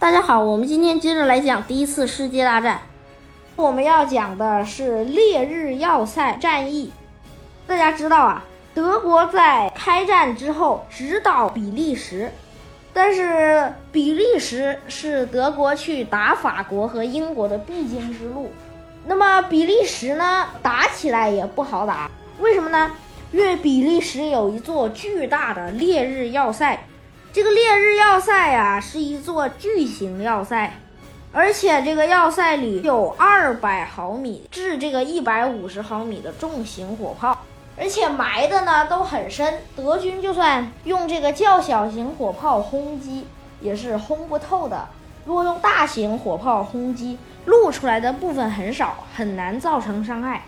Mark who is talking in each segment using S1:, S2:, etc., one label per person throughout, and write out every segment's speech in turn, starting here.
S1: 大家好，我们今天接着来讲第一次世界大战。我们要讲的是烈日要塞战役。大家知道啊，德国在开战之后直捣比利时，但是比利时是德国去打法国和英国的必经之路。那么比利时呢，打起来也不好打，为什么呢？因为比利时有一座巨大的烈日要塞。这个烈日要塞呀，是一座巨型要塞，而且这个要塞里有二百毫米至这个一百五十毫米的重型火炮，而且埋的呢都很深，德军就算用这个较小型火炮轰击，也是轰不透的。如果用大型火炮轰击，露出来的部分很少，很难造成伤害。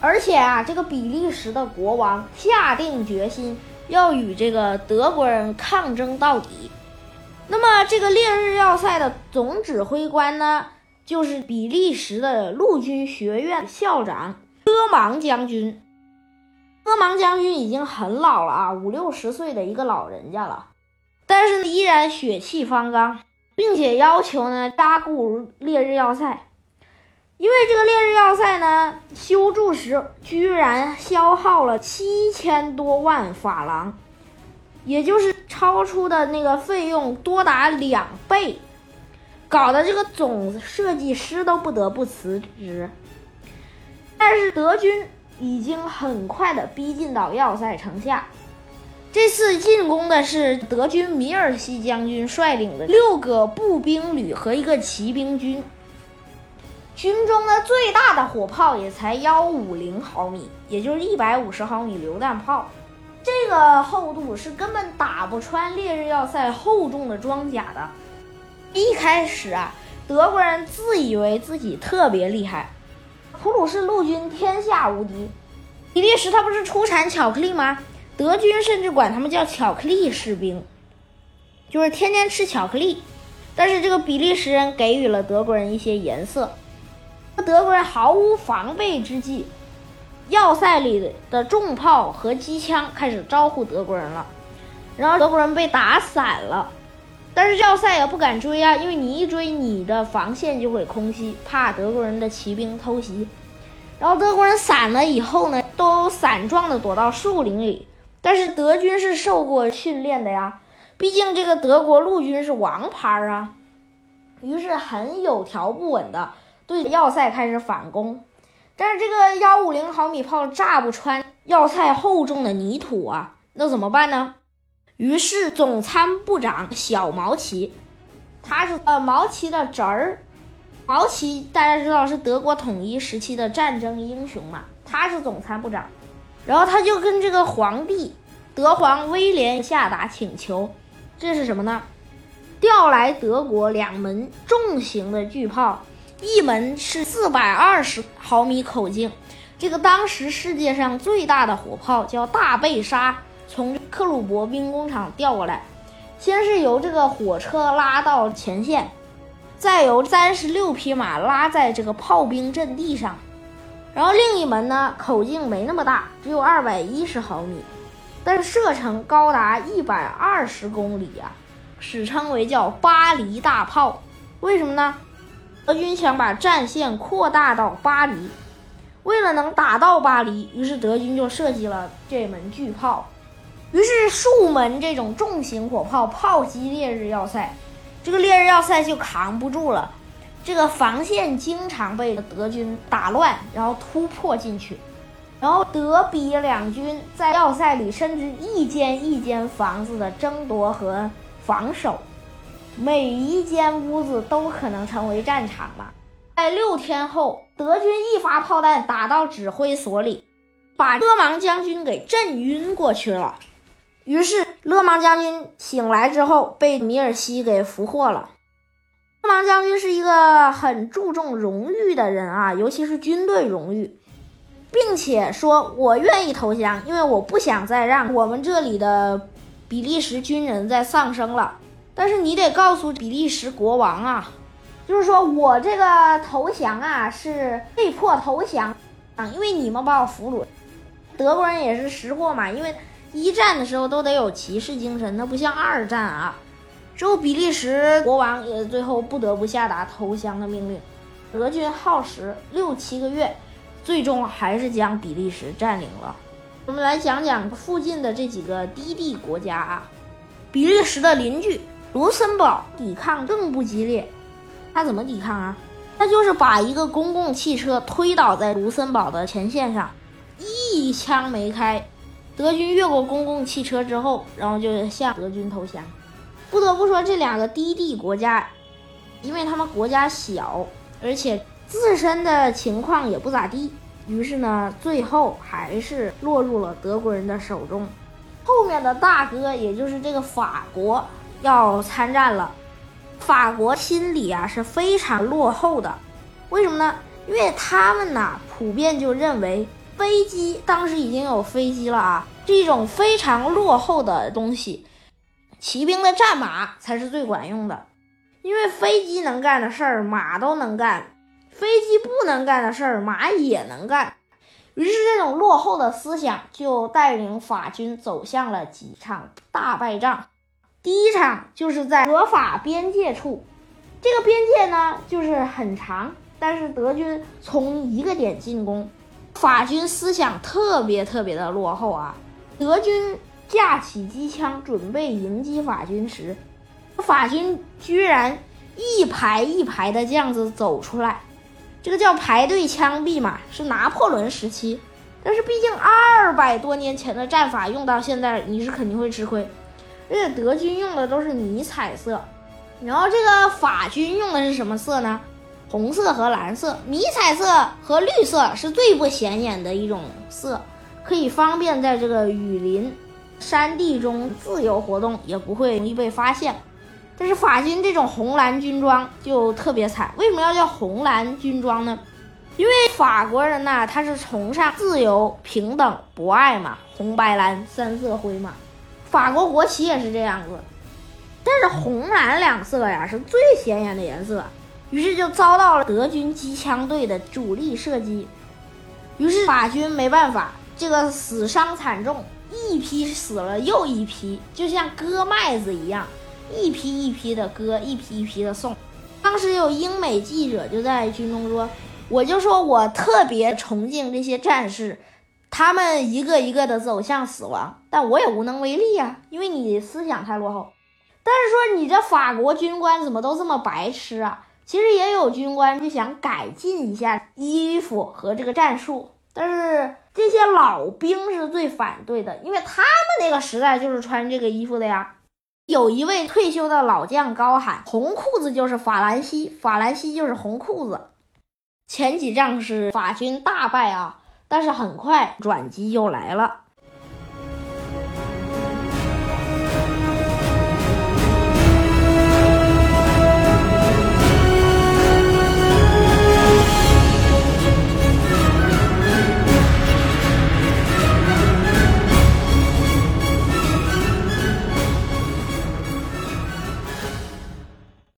S1: 而且啊，这个比利时的国王下定决心。要与这个德国人抗争到底。那么，这个烈日要塞的总指挥官呢，就是比利时的陆军学院校长戈芒将军。戈芒将军已经很老了啊，五六十岁的一个老人家了，但是依然血气方刚，并且要求呢加固烈日要塞。因为这个烈日要塞呢，修筑时居然消耗了七千多万法郎，也就是超出的那个费用多达两倍，搞得这个总设计师都不得不辞职。但是德军已经很快的逼近到要塞城下，这次进攻的是德军米尔西将军率领的六个步兵旅和一个骑兵军。军中的最大的火炮也才幺五零毫米，也就是一百五十毫米榴弹炮，这个厚度是根本打不穿烈日要塞厚重的装甲的。一开始啊，德国人自以为自己特别厉害，普鲁士陆军天下无敌。比利时它不是出产巧克力吗？德军甚至管他们叫巧克力士兵，就是天天吃巧克力。但是这个比利时人给予了德国人一些颜色。德国人毫无防备之际，要塞里的重炮和机枪开始招呼德国人了，然后德国人被打散了，但是要塞也不敢追啊，因为你一追，你的防线就会空袭，怕德国人的骑兵偷袭。然后德国人散了以后呢，都散状的躲到树林里，但是德军是受过训练的呀，毕竟这个德国陆军是王牌啊，于是很有条不紊的。对要塞开始反攻，但是这个幺五零毫米炮炸不穿要塞厚重的泥土啊，那怎么办呢？于是总参部长小毛奇，他是呃毛奇的侄儿，毛奇大家知道是德国统一时期的战争英雄嘛，他是总参部长，然后他就跟这个皇帝德皇威廉下达请求，这是什么呢？调来德国两门重型的巨炮。一门是四百二十毫米口径，这个当时世界上最大的火炮叫大贝沙，从克虏伯兵工厂调过来，先是由这个火车拉到前线，再由三十六匹马拉在这个炮兵阵地上，然后另一门呢口径没那么大，只有二百一十毫米，但是射程高达一百二十公里啊，史称为叫巴黎大炮，为什么呢？德军想把战线扩大到巴黎，为了能打到巴黎，于是德军就设计了这门巨炮。于是数门这种重型火炮炮击烈日要塞，这个烈日要塞就扛不住了。这个防线经常被德军打乱，然后突破进去，然后德比两军在要塞里甚至一间一间房子的争夺和防守。每一间屋子都可能成为战场了。在六天后，德军一发炮弹打到指挥所里，把勒芒将军给震晕过去了。于是勒芒将军醒来之后，被米尔西给俘获了。勒芒将军是一个很注重荣誉的人啊，尤其是军队荣誉，并且说：“我愿意投降，因为我不想再让我们这里的比利时军人再丧生了。”但是你得告诉比利时国王啊，就是说我这个投降啊是被迫投降啊，因为你们把我俘虏。德国人也是识货嘛，因为一战的时候都得有骑士精神，那不像二战啊，之后，比利时国王也最后不得不下达投降的命令。德军耗时六七个月，最终还是将比利时占领了。我们来讲讲附近的这几个低地国家啊。比利时的邻居卢森堡抵抗更不激烈，他怎么抵抗啊？他就是把一个公共汽车推倒在卢森堡的前线上，一枪没开。德军越过公共汽车之后，然后就向德军投降。不得不说，这两个低地国家，因为他们国家小，而且自身的情况也不咋地，于是呢，最后还是落入了德国人的手中。后面的大哥，也就是这个法国要参战了。法国心里啊是非常落后的，为什么呢？因为他们呐普遍就认为飞机，当时已经有飞机了啊，这种非常落后的东西。骑兵的战马才是最管用的，因为飞机能干的事儿，马都能干；飞机不能干的事儿，马也能干。于是，这种落后的思想就带领法军走向了几场大败仗。第一场就是在德法边界处，这个边界呢就是很长，但是德军从一个点进攻，法军思想特别特别的落后啊，德军。架起机枪准备迎击法军时，法军居然一排一排的这样子走出来，这个叫排队枪毙嘛，是拿破仑时期。但是毕竟二百多年前的战法用到现在，你是肯定会吃亏。而且德军用的都是迷彩色，然后这个法军用的是什么色呢？红色和蓝色，迷彩色和绿色是最不显眼的一种色，可以方便在这个雨林。山地中自由活动也不会容易被发现，但是法军这种红蓝军装就特别惨。为什么要叫红蓝军装呢？因为法国人呐，他是崇尚自由、平等、博爱嘛，红白蓝三色徽嘛。法国国旗也是这样子，但是红蓝两色呀是最显眼的颜色，于是就遭到了德军机枪队的主力射击，于是法军没办法，这个死伤惨重。一批死了又一批，就像割麦子一样，一批一批的割，一批一批的送。当时有英美记者就在军中说：“我就说我特别崇敬这些战士，他们一个一个的走向死亡，但我也无能为力啊，因为你思想太落后。但是说你这法国军官怎么都这么白痴啊？其实也有军官就想改进一下衣服和这个战术。”但是这些老兵是最反对的，因为他们那个时代就是穿这个衣服的呀。有一位退休的老将高喊：“红裤子就是法兰西，法兰西就是红裤子。”前几仗是法军大败啊，但是很快转机又来了。